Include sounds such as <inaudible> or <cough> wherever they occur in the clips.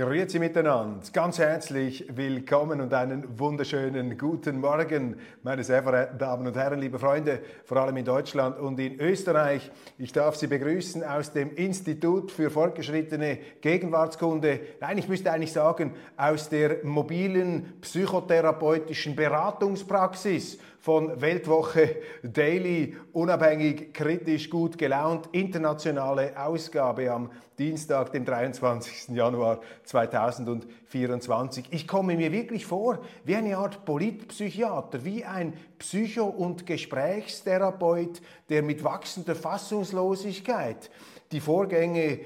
Grüezi miteinander, ganz herzlich willkommen und einen wunderschönen guten Morgen, meine sehr verehrten Damen und Herren, liebe Freunde, vor allem in Deutschland und in Österreich. Ich darf Sie begrüßen aus dem Institut für fortgeschrittene Gegenwartskunde. Nein, ich müsste eigentlich sagen, aus der mobilen psychotherapeutischen Beratungspraxis von Weltwoche Daily, unabhängig, kritisch, gut gelaunt, internationale Ausgabe am Dienstag, dem 23. Januar 2024. Ich komme mir wirklich vor wie eine Art Politpsychiater, wie ein Psycho- und Gesprächstherapeut, der mit wachsender Fassungslosigkeit die Vorgänge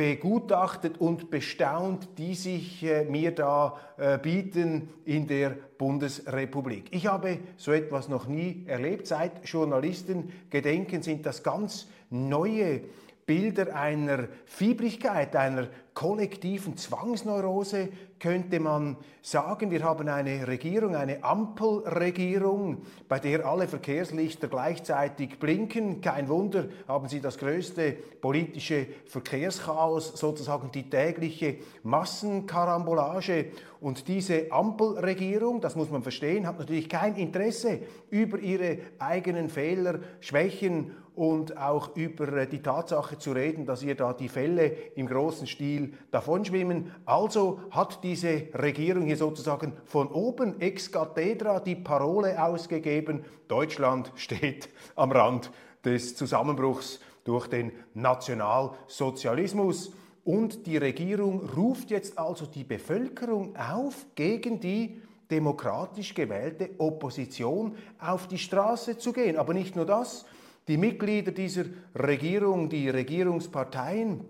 begutachtet und bestaunt, die sich äh, mir da äh, bieten in der Bundesrepublik. Ich habe so etwas noch nie erlebt. Seit Journalisten gedenken sind das ganz neue Bilder einer Fiebrigkeit, einer kollektiven Zwangsneurose, könnte man sagen. Wir haben eine Regierung, eine Ampelregierung, bei der alle Verkehrslichter gleichzeitig blinken. Kein Wunder, haben sie das größte politische Verkehrschaos, sozusagen die tägliche Massenkarambolage. Und diese Ampelregierung, das muss man verstehen, hat natürlich kein Interesse, über ihre eigenen Fehler, Schwächen und auch über die Tatsache zu reden, dass ihr da die Fälle im großen Stil davonschwimmen. Also hat diese Regierung hier sozusagen von oben ex cathedra die Parole ausgegeben, Deutschland <laughs> steht am Rand des Zusammenbruchs durch den Nationalsozialismus. Und die Regierung ruft jetzt also die Bevölkerung auf, gegen die demokratisch gewählte Opposition auf die Straße zu gehen. Aber nicht nur das, die Mitglieder dieser Regierung, die Regierungsparteien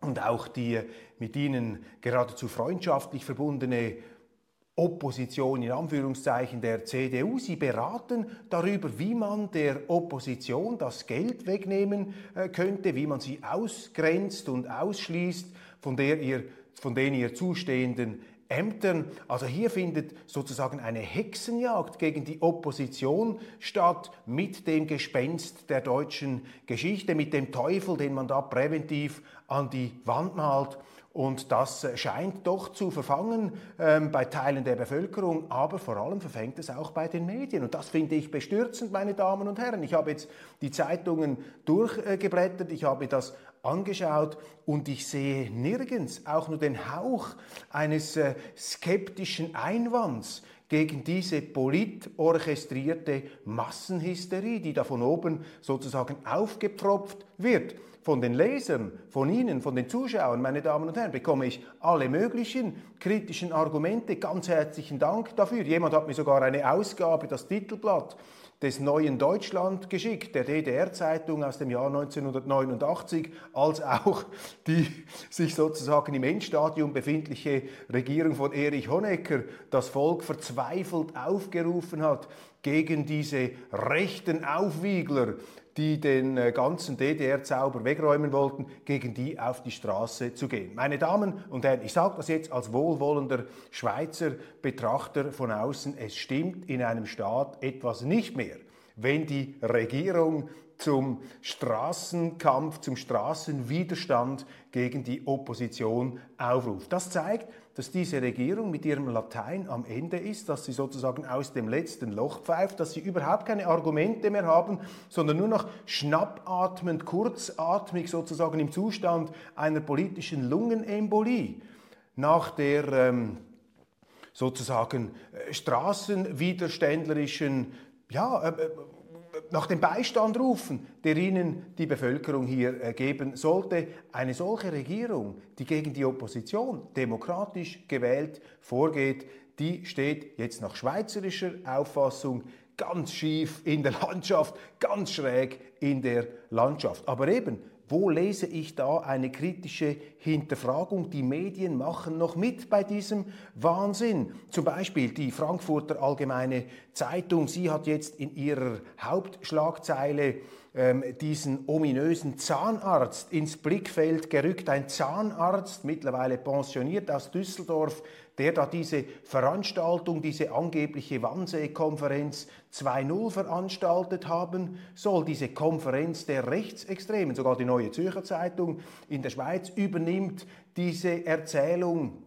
und auch die mit ihnen geradezu freundschaftlich verbundene Opposition in Anführungszeichen der CDU. Sie beraten darüber, wie man der Opposition das Geld wegnehmen äh, könnte, wie man sie ausgrenzt und ausschließt von, der ihr, von den ihr zustehenden Ämtern. Also hier findet sozusagen eine Hexenjagd gegen die Opposition statt mit dem Gespenst der deutschen Geschichte, mit dem Teufel, den man da präventiv an die Wand malt. Und das scheint doch zu verfangen ähm, bei Teilen der Bevölkerung, aber vor allem verfängt es auch bei den Medien. Und das finde ich bestürzend, meine Damen und Herren. Ich habe jetzt die Zeitungen durchgeblättert, ich habe das angeschaut und ich sehe nirgends auch nur den Hauch eines äh, skeptischen Einwands gegen diese politorchestrierte Massenhysterie, die da von oben sozusagen aufgepfropft wird. Von den Lesern, von Ihnen, von den Zuschauern, meine Damen und Herren, bekomme ich alle möglichen kritischen Argumente. Ganz herzlichen Dank dafür. Jemand hat mir sogar eine Ausgabe, das Titelblatt des Neuen Deutschland geschickt, der DDR-Zeitung aus dem Jahr 1989, als auch die sich sozusagen im Endstadium befindliche Regierung von Erich Honecker das Volk verzweifelt aufgerufen hat, gegen diese rechten Aufwiegler, die den äh, ganzen DDR-Zauber wegräumen wollten, gegen die auf die Straße zu gehen. Meine Damen und Herren, ich sage das jetzt als wohlwollender Schweizer Betrachter von außen, es stimmt in einem Staat etwas nicht mehr, wenn die Regierung zum Straßenkampf, zum Straßenwiderstand gegen die Opposition aufruft. Das zeigt, dass diese Regierung mit ihrem Latein am Ende ist, dass sie sozusagen aus dem letzten Loch pfeift, dass sie überhaupt keine Argumente mehr haben, sondern nur noch schnappatmend, kurzatmig sozusagen im Zustand einer politischen Lungenembolie nach der ähm, sozusagen äh, straßenwiderständlerischen ja, äh, äh nach dem Beistand rufen, der ihnen die Bevölkerung hier äh, geben sollte. Eine solche Regierung, die gegen die Opposition demokratisch gewählt vorgeht, die steht jetzt nach schweizerischer Auffassung ganz schief in der Landschaft, ganz schräg in der Landschaft. Aber eben, Wo lese ich da eine kritische Hinterfragung? Die Medien machen noch mit bei diesem Wahnsinn. Zum Beispiel die Frankfurter Allgemeine Zeitung. Sie hat jetzt in ihrer Hauptschlagzeile ähm, diesen ominösen Zahnarzt ins Blickfeld gerückt. Ein Zahnarzt, mittlerweile pensioniert aus Düsseldorf, der da diese Veranstaltung, diese angebliche Wannsee-Konferenz 2.0 veranstaltet haben soll. Diese Konferenz der Rechtsextremen, sogar die Neue Zürcher Zeitung in der Schweiz übernimmt diese Erzählung,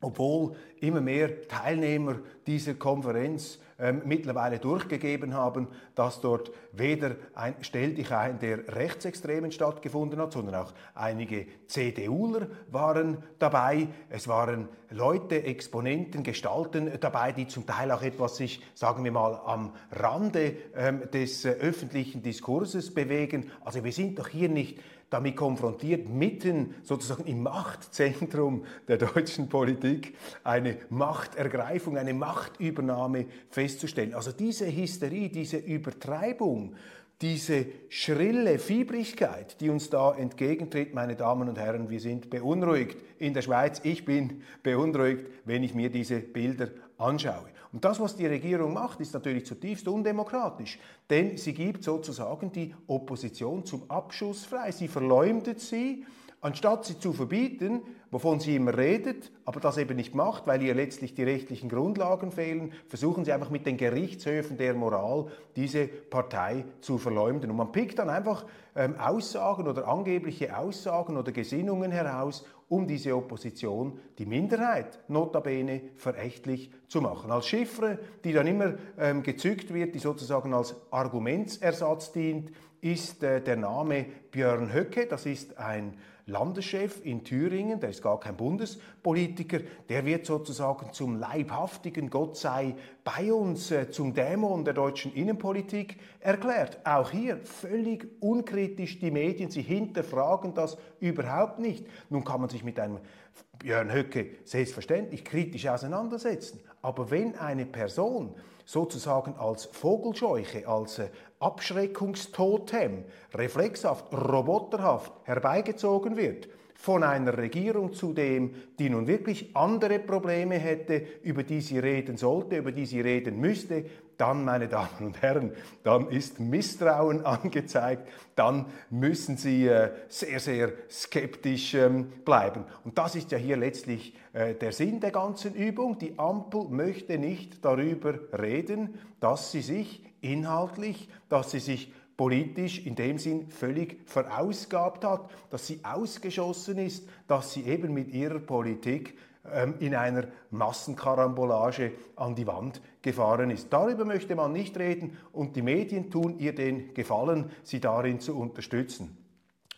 obwohl immer mehr Teilnehmer dieser Konferenz ähm, mittlerweile durchgegeben haben, dass dort weder ein Stell dich ein der Rechtsextremen stattgefunden hat, sondern auch einige CDUler waren dabei. Es waren Leute, Exponenten, Gestalten dabei, die zum Teil auch etwas sich, sagen wir mal, am Rande ähm, des äh, öffentlichen Diskurses bewegen. Also wir sind doch hier nicht damit konfrontiert, mitten sozusagen im Machtzentrum der deutschen Politik eine Machtergreifung, eine Machtübernahme festzustellen. Also diese Hysterie, diese Übertreibung, diese schrille Fiebrigkeit, die uns da entgegentritt, meine Damen und Herren, wir sind beunruhigt in der Schweiz. Ich bin beunruhigt, wenn ich mir diese Bilder anschaue. Und das, was die Regierung macht, ist natürlich zutiefst undemokratisch, denn sie gibt sozusagen die Opposition zum Abschuss frei. Sie verleumdet sie, anstatt sie zu verbieten, wovon sie immer redet, aber das eben nicht macht, weil ihr letztlich die rechtlichen Grundlagen fehlen, versuchen sie einfach mit den Gerichtshöfen der Moral diese Partei zu verleumden. Und man pickt dann einfach ähm, Aussagen oder angebliche Aussagen oder Gesinnungen heraus, um diese Opposition, die Minderheit, notabene verächtlich zu machen. Als Chiffre, die dann immer ähm, gezückt wird, die sozusagen als Argumentsersatz dient, ist äh, der Name Björn Höcke. Das ist ein Landeschef in Thüringen, der ist gar kein Bundespolitiker, der wird sozusagen zum leibhaftigen Gott sei bei uns, äh, zum Dämon der deutschen Innenpolitik erklärt. Auch hier völlig unkritisch die Medien, sie hinterfragen das überhaupt nicht. Nun kann man sich mit einem Björn Höcke selbstverständlich kritisch auseinandersetzen. Aber wenn eine Person sozusagen als Vogelscheuche, als äh, Abschreckungstotem, reflexhaft, roboterhaft herbeigezogen wird, von einer Regierung zudem, die nun wirklich andere Probleme hätte, über die sie reden sollte, über die sie reden müsste, dann, meine Damen und Herren, dann ist Misstrauen <laughs> angezeigt, dann müssen Sie äh, sehr, sehr skeptisch ähm, bleiben. Und das ist ja hier letztlich äh, der Sinn der ganzen Übung. Die Ampel möchte nicht darüber reden, dass sie sich inhaltlich, dass sie sich politisch in dem Sinn völlig verausgabt hat, dass sie ausgeschossen ist, dass sie eben mit ihrer Politik ähm, in einer Massenkarambolage an die Wand gefahren ist. Darüber möchte man nicht reden und die Medien tun ihr den Gefallen, sie darin zu unterstützen.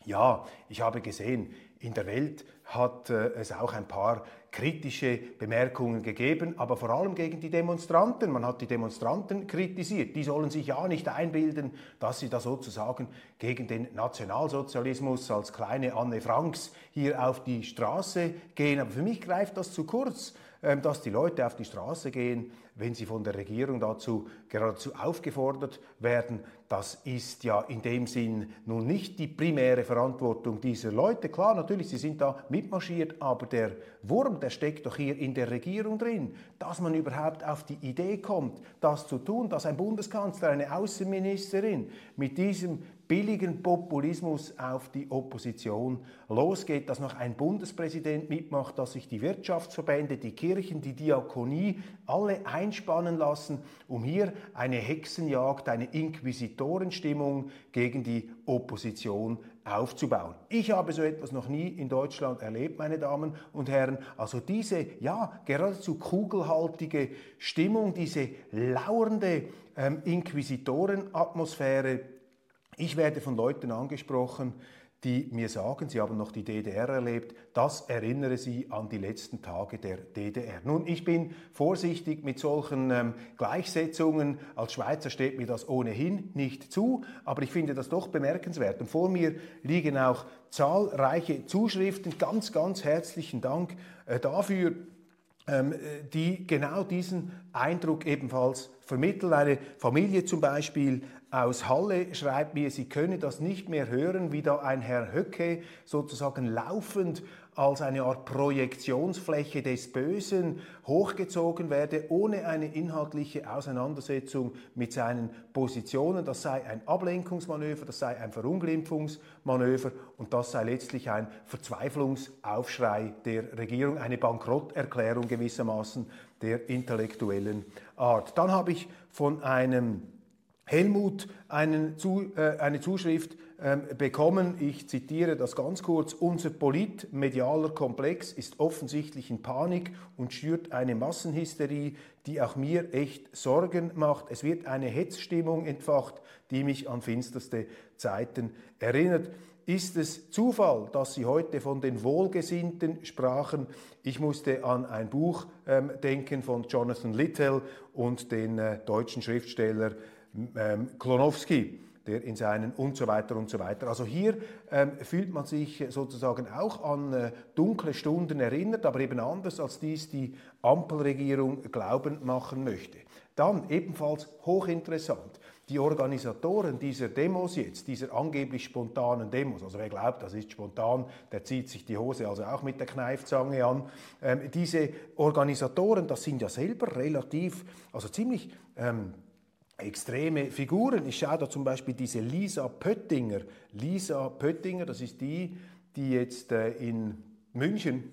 Ja, ich habe gesehen, in der Welt hat äh, es auch ein paar kritische Bemerkungen gegeben, aber vor allem gegen die Demonstranten. Man hat die Demonstranten kritisiert. Die sollen sich ja nicht einbilden, dass sie da sozusagen gegen den Nationalsozialismus als kleine Anne Franks hier auf die Straße gehen. Aber für mich greift das zu kurz, ähm, dass die Leute auf die Straße gehen, wenn sie von der Regierung dazu geradezu aufgefordert werden, das ist ja in dem Sinn nun nicht die primäre Verantwortung dieser Leute. Klar, natürlich, sie sind da mitmarschiert, aber der Wurm, der steckt doch hier in der Regierung drin, dass man überhaupt auf die Idee kommt, das zu tun, dass ein Bundeskanzler, eine Außenministerin mit diesem billigen Populismus auf die Opposition losgeht, dass noch ein Bundespräsident mitmacht, dass sich die Wirtschaftsverbände, die Kirchen, die Diakonie alle einspannen lassen, um hier eine Hexenjagd, eine Inquisitorenstimmung gegen die Opposition aufzubauen. Ich habe so etwas noch nie in Deutschland erlebt, meine Damen und Herren. Also diese, ja, geradezu kugelhaltige Stimmung, diese lauernde ähm, Inquisitorenatmosphäre, ich werde von Leuten angesprochen, die mir sagen, sie haben noch die DDR erlebt, das erinnere sie an die letzten Tage der DDR. Nun, ich bin vorsichtig mit solchen ähm, Gleichsetzungen. Als Schweizer steht mir das ohnehin nicht zu, aber ich finde das doch bemerkenswert. Und vor mir liegen auch zahlreiche Zuschriften. Ganz, ganz herzlichen Dank äh, dafür. Ähm, die genau diesen Eindruck ebenfalls vermitteln. Eine Familie zum Beispiel aus Halle schreibt mir, sie könne das nicht mehr hören, wie da ein Herr Höcke sozusagen laufend als eine Art Projektionsfläche des Bösen hochgezogen werde, ohne eine inhaltliche Auseinandersetzung mit seinen Positionen. Das sei ein Ablenkungsmanöver, das sei ein Verunglimpfungsmanöver und das sei letztlich ein Verzweiflungsaufschrei der Regierung, eine Bankrotterklärung gewissermaßen der intellektuellen Art. Dann habe ich von einem Helmut einen, äh, eine Zuschrift bekommen. Ich zitiere das ganz kurz. Unser politmedialer Komplex ist offensichtlich in Panik und schürt eine Massenhysterie, die auch mir echt Sorgen macht. Es wird eine Hetzstimmung entfacht, die mich an finsterste Zeiten erinnert. Ist es Zufall, dass Sie heute von den Wohlgesinnten sprachen? Ich musste an ein Buch ähm, denken von Jonathan Littell und den äh, deutschen Schriftsteller ähm, Klonowski der in seinen und so weiter und so weiter. Also hier ähm, fühlt man sich sozusagen auch an äh, dunkle Stunden erinnert, aber eben anders, als dies die Ampelregierung glauben machen möchte. Dann ebenfalls hochinteressant. Die Organisatoren dieser Demos jetzt, dieser angeblich spontanen Demos, also wer glaubt, das ist spontan, der zieht sich die Hose also auch mit der Kneifzange an. Ähm, diese Organisatoren, das sind ja selber relativ, also ziemlich ähm, extreme Figuren. Ich schaue da zum Beispiel diese Lisa Pöttinger. Lisa Pöttinger, das ist die, die jetzt äh, in München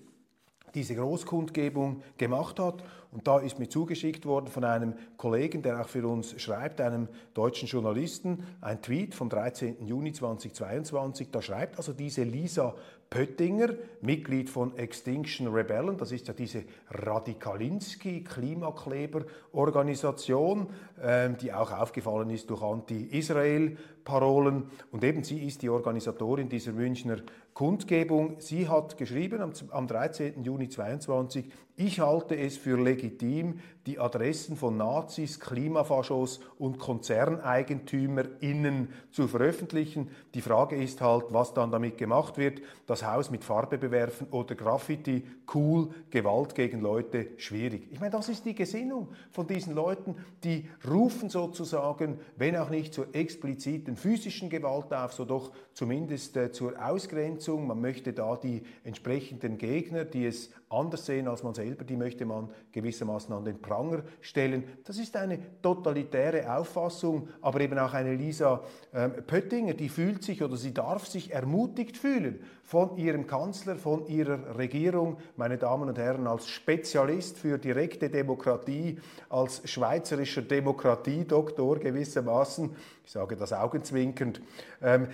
diese Großkundgebung gemacht hat. Und da ist mir zugeschickt worden von einem Kollegen, der auch für uns schreibt, einem deutschen Journalisten, ein Tweet vom 13. Juni 2022. Da schreibt also diese Lisa Pöttinger, Mitglied von Extinction Rebellion, das ist ja diese Radikalinski-Klimakleber-Organisation, ähm, die auch aufgefallen ist durch Anti-Israel-Parolen. Und eben sie ist die Organisatorin dieser Münchner Kundgebung. Sie hat geschrieben am, am 13. Juni 2022, ich halte es für legitim, die Adressen von Nazis, Klimafaschos und KonzerneigentümerInnen zu veröffentlichen. Die Frage ist halt, was dann damit gemacht wird. Das Haus mit Farbe bewerfen oder Graffiti, cool, Gewalt gegen Leute, schwierig. Ich meine, das ist die Gesinnung von diesen Leuten, die rufen sozusagen, wenn auch nicht zur expliziten physischen Gewalt auf, so doch zumindest äh, zur Ausgrenzung. Man möchte da die entsprechenden Gegner, die es anders sehen als man selber, die möchte man gewissermaßen an den Pranger stellen. Das ist eine totalitäre Auffassung, aber eben auch eine Lisa ähm, Pöttinger, die fühlt sich oder sie darf sich ermutigt fühlen von ihrem Kanzler, von ihrer Regierung, meine Damen und Herren, als Spezialist für direkte Demokratie, als schweizerischer Demokratiedoktor gewissermaßen, ich sage das augenzwinkernd, ähm,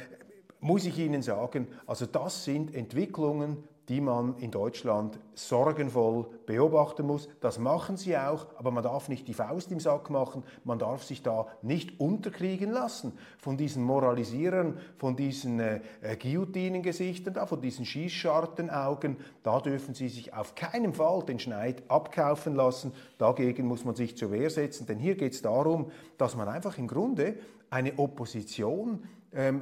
muss ich Ihnen sagen, also das sind Entwicklungen, die man in Deutschland sorgenvoll beobachten muss. Das machen sie auch, aber man darf nicht die Faust im Sack machen, man darf sich da nicht unterkriegen lassen von diesen Moralisierern, von diesen äh, äh Guillotinengesichtern, da, von diesen Schießschartenaugen. Da dürfen sie sich auf keinen Fall den Schneid abkaufen lassen. Dagegen muss man sich zur Wehr setzen, denn hier geht es darum, dass man einfach im Grunde eine Opposition ähm,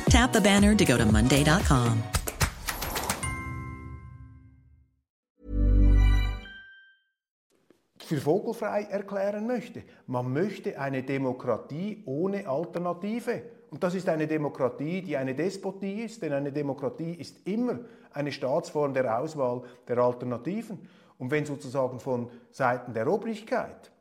Tap the banner to go to Monday.com. für vogelfrei erklären möchte. Man möchte eine Demokratie ohne Alternative. Und das ist eine Demokratie, die eine Despotie ist, denn eine Demokratie ist immer eine Staatsform der Auswahl der Alternativen. Und wenn sozusagen von Seiten der Obrigkeit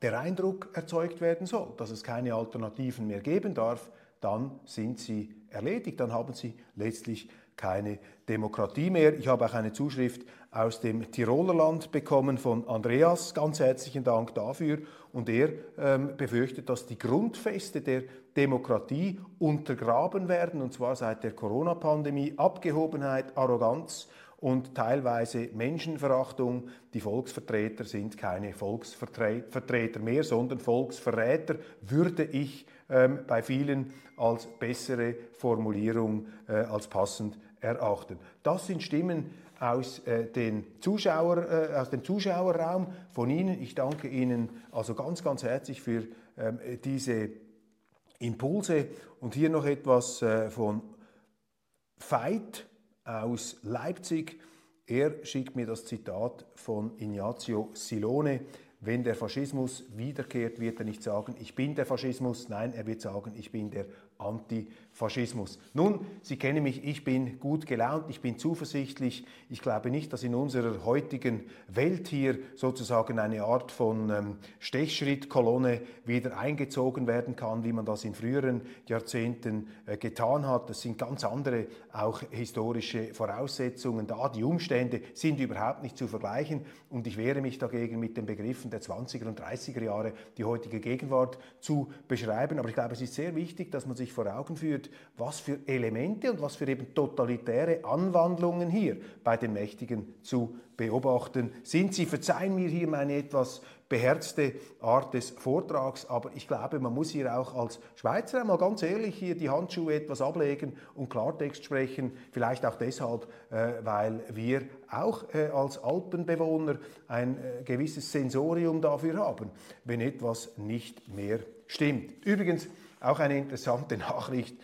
der Eindruck erzeugt werden soll, dass es keine Alternativen mehr geben darf, dann sind sie erledigt, dann haben sie letztlich keine Demokratie mehr. Ich habe auch eine Zuschrift aus dem Tiroler Land bekommen von Andreas. Ganz herzlichen Dank dafür. Und er ähm, befürchtet, dass die Grundfeste der Demokratie untergraben werden, und zwar seit der Corona-Pandemie. Abgehobenheit, Arroganz und teilweise Menschenverachtung. Die Volksvertreter sind keine Volksvertreter mehr, sondern Volksverräter, würde ich ähm, bei vielen als bessere Formulierung, äh, als passend erachten. Das sind Stimmen aus, äh, den Zuschauer, äh, aus dem Zuschauerraum von Ihnen. Ich danke Ihnen also ganz, ganz herzlich für ähm, diese Impulse. Und hier noch etwas äh, von Veit aus Leipzig. Er schickt mir das Zitat von Ignazio Silone. Wenn der Faschismus wiederkehrt, wird er nicht sagen, ich bin der Faschismus, nein, er wird sagen, ich bin der Antifaschismus. Nun, Sie kennen mich, ich bin gut gelaunt, ich bin zuversichtlich. Ich glaube nicht, dass in unserer heutigen Welt hier sozusagen eine Art von ähm, Stechschrittkolonne wieder eingezogen werden kann, wie man das in früheren Jahrzehnten äh, getan hat. Das sind ganz andere auch historische Voraussetzungen da. Die Umstände sind überhaupt nicht zu vergleichen und ich wehre mich dagegen mit den Begriffen der 20er und 30er Jahre die heutige Gegenwart zu beschreiben. Aber ich glaube, es ist sehr wichtig, dass man sich vor Augen führt, was für Elemente und was für eben totalitäre Anwandlungen hier bei den Mächtigen zu beobachten sind. Sie verzeihen mir hier meine etwas beherzte Art des Vortrags, aber ich glaube, man muss hier auch als Schweizer einmal ganz ehrlich hier die Handschuhe etwas ablegen und Klartext sprechen, vielleicht auch deshalb, äh, weil wir auch äh, als Alpenbewohner ein äh, gewisses Sensorium dafür haben, wenn etwas nicht mehr stimmt. Übrigens, auch eine interessante <laughs> Nachricht,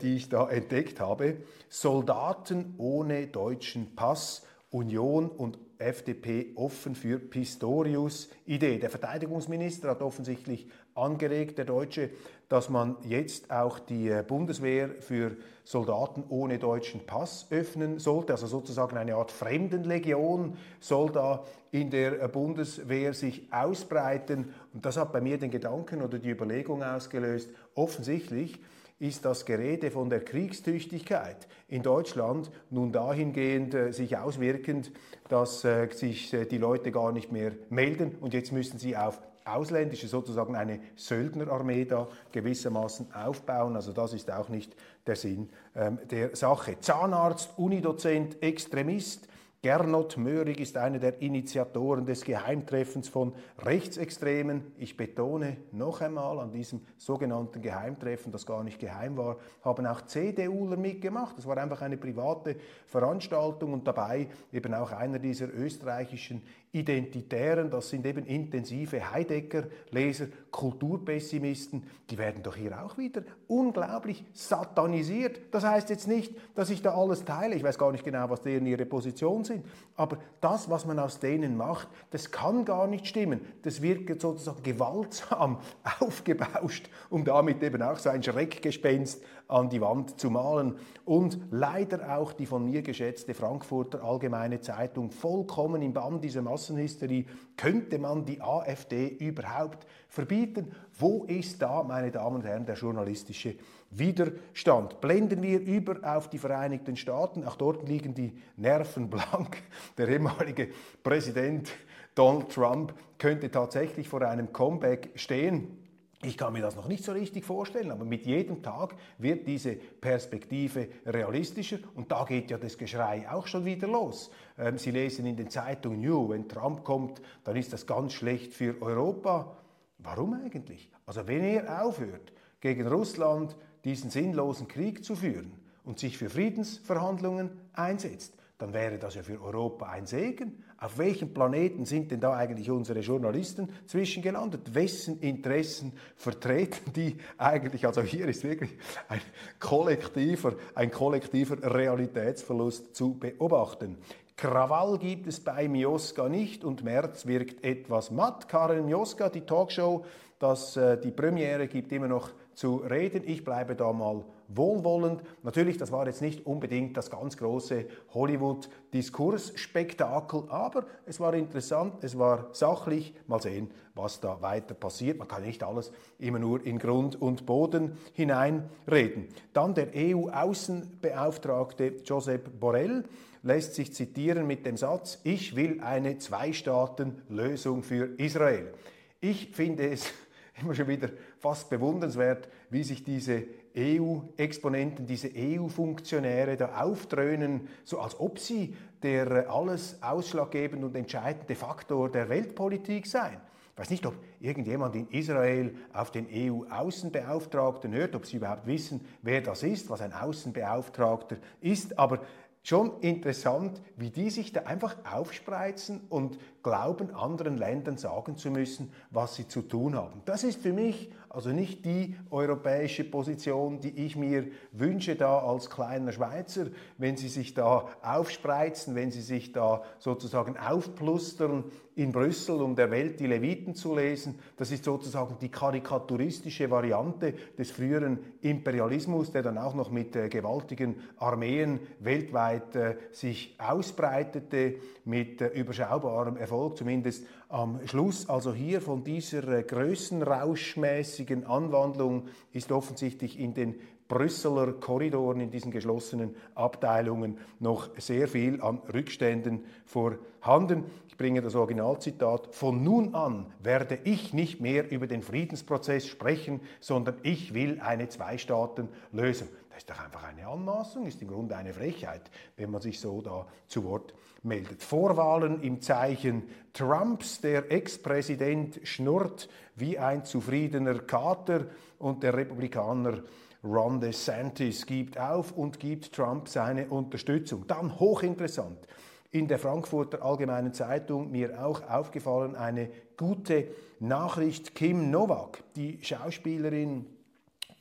die ich da entdeckt habe. Soldaten ohne deutschen Pass, Union und FDP offen für Pistorius-Idee. Der Verteidigungsminister hat offensichtlich angeregt, der Deutsche, dass man jetzt auch die äh, Bundeswehr für Soldaten ohne deutschen Pass öffnen sollte. Also sozusagen eine Art Fremdenlegion soll da in der äh, Bundeswehr sich ausbreiten. Und das hat bei mir den Gedanken oder die Überlegung ausgelöst, offensichtlich ist das Gerede von der Kriegstüchtigkeit in Deutschland nun dahingehend äh, sich auswirkend, dass äh, sich äh, die Leute gar nicht mehr melden und jetzt müssen sie auf ausländische, sozusagen eine Söldnerarmee da gewissermaßen aufbauen. Also das ist auch nicht der Sinn ähm, der Sache. Zahnarzt, Unidozent, Extremist, Gernot Möhrig ist einer der Initiatoren des Geheimtreffens von Rechtsextremen. Ich betone noch einmal an diesem sogenannten Geheimtreffen, das gar nicht geheim war, haben auch CDUler mitgemacht. Das war einfach eine private Veranstaltung und dabei eben auch einer dieser österreichischen Identitären, das sind eben intensive Heidegger-Leser, Kulturpessimisten, die werden doch hier auch wieder unglaublich satanisiert. Das heißt jetzt nicht, dass ich da alles teile, ich weiß gar nicht genau, was deren ihre Position sind, aber das, was man aus denen macht, das kann gar nicht stimmen. Das wird sozusagen gewaltsam <laughs> aufgebauscht, um damit eben auch so ein Schreckgespenst an die Wand zu malen. Und leider auch die von mir geschätzte Frankfurter Allgemeine Zeitung vollkommen im Bann dieser Masse Massenhysterie. Könnte man die AfD überhaupt verbieten? Wo ist da, meine Damen und Herren, der journalistische Widerstand? Blenden wir über auf die Vereinigten Staaten. Auch dort liegen die Nerven blank. Der ehemalige Präsident Donald Trump könnte tatsächlich vor einem Comeback stehen. Ich kann mir das noch nicht so richtig vorstellen, aber mit jedem Tag wird diese Perspektive realistischer und da geht ja das Geschrei auch schon wieder los. Ähm, Sie lesen in den Zeitungen, New, wenn Trump kommt, dann ist das ganz schlecht für Europa. Warum eigentlich? Also wenn er aufhört, gegen Russland diesen sinnlosen Krieg zu führen und sich für Friedensverhandlungen einsetzt, dann wäre das ja für Europa ein Segen. Auf welchem Planeten sind denn da eigentlich unsere Journalisten zwischengelandet? Wessen Interessen vertreten die eigentlich? Also hier ist wirklich ein kollektiver, ein kollektiver Realitätsverlust zu beobachten. Krawall gibt es bei Mioska nicht und März wirkt etwas matt. Karin Mioska, die Talkshow, das, äh, die Premiere gibt immer noch zu reden. Ich bleibe da mal wohlwollend. Natürlich, das war jetzt nicht unbedingt das ganz große Hollywood-Diskursspektakel, aber es war interessant, es war sachlich. Mal sehen, was da weiter passiert. Man kann nicht alles immer nur in Grund und Boden hineinreden. Dann der EU-Außenbeauftragte Josep Borrell lässt sich zitieren mit dem Satz, ich will eine Zwei-Staaten-Lösung für Israel. Ich finde es <laughs> immer schon wieder fast bewundernswert, wie sich diese EU-Exponenten, diese EU-Funktionäre da aufdröhnen, so als ob sie der alles ausschlaggebende und entscheidende Faktor der Weltpolitik seien. Ich weiß nicht, ob irgendjemand in Israel auf den EU-Außenbeauftragten hört, ob sie überhaupt wissen, wer das ist, was ein Außenbeauftragter ist, aber schon interessant, wie die sich da einfach aufspreizen und glauben, anderen Ländern sagen zu müssen, was sie zu tun haben. Das ist für mich also nicht die europäische Position, die ich mir wünsche da als kleiner Schweizer, wenn sie sich da aufspreizen, wenn sie sich da sozusagen aufplustern in Brüssel, um der Welt die Leviten zu lesen. Das ist sozusagen die karikaturistische Variante des früheren Imperialismus, der dann auch noch mit äh, gewaltigen Armeen weltweit äh, sich ausbreitete, mit äh, überschaubarem Erfolg, zumindest am Schluss. Also hier von dieser äh, größenrauschmäßigen Anwandlung ist offensichtlich in den Brüsseler Korridoren, in diesen geschlossenen Abteilungen noch sehr viel an Rückständen vorhanden. Ich bringe das Originalzitat. Von nun an werde ich nicht mehr über den Friedensprozess sprechen, sondern ich will eine Zwei-Staaten-Lösung. Das ist doch einfach eine Anmaßung, ist im Grunde eine Frechheit, wenn man sich so da zu Wort meldet. Vorwahlen im Zeichen Trumps, der Ex-Präsident schnurrt wie ein zufriedener Kater und der Republikaner Ron DeSantis gibt auf und gibt Trump seine Unterstützung. Dann hochinteressant. In der Frankfurter Allgemeinen Zeitung mir auch aufgefallen eine gute Nachricht. Kim Novak, die Schauspielerin,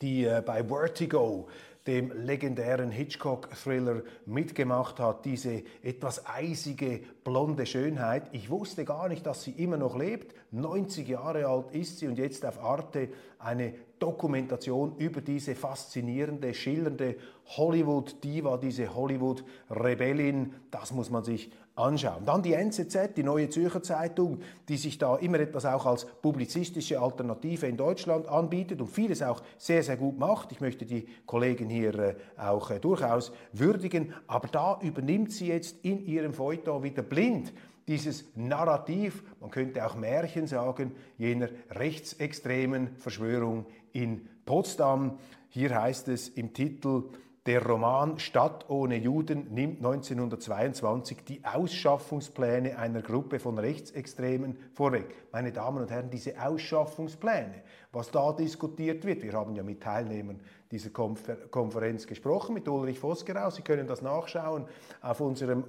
die äh, bei Vertigo dem legendären Hitchcock-Thriller mitgemacht hat, diese etwas eisige, blonde Schönheit. Ich wusste gar nicht, dass sie immer noch lebt. 90 Jahre alt ist sie und jetzt auf Arte eine Dokumentation über diese faszinierende, schillernde Hollywood-Diva, diese Hollywood-Rebellin. Das muss man sich anschauen. Dann die NZZ, die Neue Zürcher Zeitung, die sich da immer etwas auch als publizistische Alternative in Deutschland anbietet und vieles auch sehr, sehr gut macht. Ich möchte die Kollegen hier äh, auch äh, durchaus würdigen, aber da übernimmt sie jetzt in ihrem Feuilleton wieder blind dieses Narrativ, man könnte auch Märchen sagen, jener rechtsextremen Verschwörung in Potsdam. Hier heißt es im Titel, der Roman Stadt ohne Juden nimmt 1922 die Ausschaffungspläne einer Gruppe von Rechtsextremen vorweg. Meine Damen und Herren, diese Ausschaffungspläne, was da diskutiert wird, wir haben ja mit Teilnehmern dieser Konfer Konferenz gesprochen, mit Ulrich Vosgerau, Sie können das nachschauen auf unserem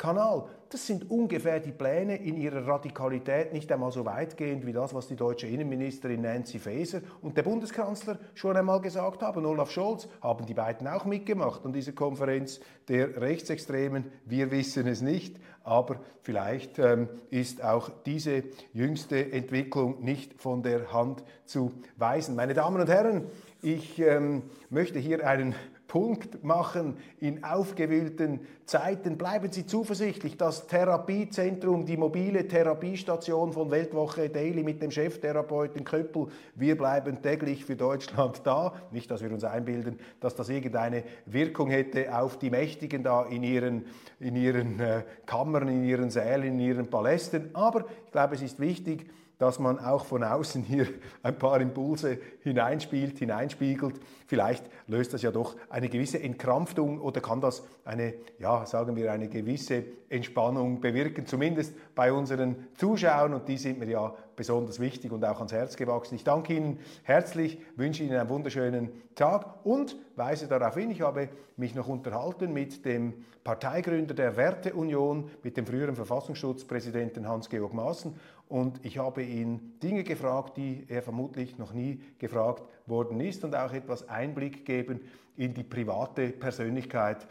Online-Kanal. Das sind ungefähr die Pläne in ihrer Radikalität nicht einmal so weitgehend wie das, was die deutsche Innenministerin Nancy Faeser und der Bundeskanzler schon einmal gesagt haben. Olaf Scholz haben die beiden auch mitgemacht an dieser Konferenz der Rechtsextremen. Wir wissen es nicht, aber vielleicht ähm, ist auch diese jüngste Entwicklung nicht von der Hand zu weisen. Meine Damen und Herren, ich ähm, möchte hier einen Punkt machen in aufgewühlten Zeiten. Bleiben Sie zuversichtlich. Das Therapiezentrum, die mobile Therapiestation von Weltwoche Daily mit dem Cheftherapeuten Köppel, wir bleiben täglich für Deutschland da. Nicht, dass wir uns einbilden, dass das irgendeine Wirkung hätte auf die Mächtigen da in ihren, in ihren äh, Kammern, in ihren Sälen, in ihren Palästen. Aber ich glaube, es ist wichtig, dass man auch von außen hier <laughs> ein paar Impulse hineinspielt, hineinspiegelt. Vielleicht löst das ja doch eine gewisse Entkrampfung oder kann das eine, ja, sagen wir, eine gewisse Entspannung bewirken, zumindest bei unseren Zuschauern und die sind mir ja besonders wichtig und auch ans Herz gewachsen. Ich danke Ihnen herzlich, wünsche Ihnen einen wunderschönen Tag und weise darauf hin, ich habe mich noch unterhalten mit dem Parteigründer der Werteunion, mit dem früheren Verfassungsschutzpräsidenten Hans-Georg Maaßen und ich habe ihn Dinge gefragt, die er vermutlich noch nie gefragt worden ist und auch etwas Einblick geben in die private Persönlichkeit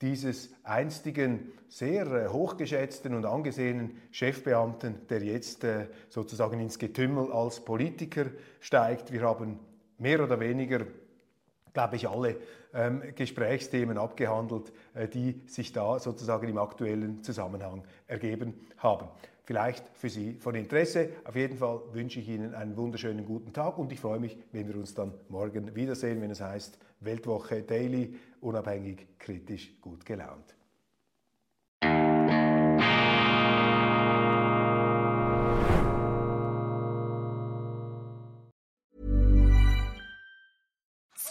dieses einstigen, sehr äh, hochgeschätzten und angesehenen Chefbeamten, der jetzt äh, sozusagen ins Getümmel als Politiker steigt. Wir haben mehr oder weniger, glaube ich, alle ähm, Gesprächsthemen abgehandelt, äh, die sich da sozusagen im aktuellen Zusammenhang ergeben haben. Vielleicht für Sie von Interesse. Auf jeden Fall wünsche ich Ihnen einen wunderschönen guten Tag und ich freue mich, wenn wir uns dann morgen wiedersehen, wenn es heißt Weltwoche Daily, unabhängig, kritisch, gut gelaunt.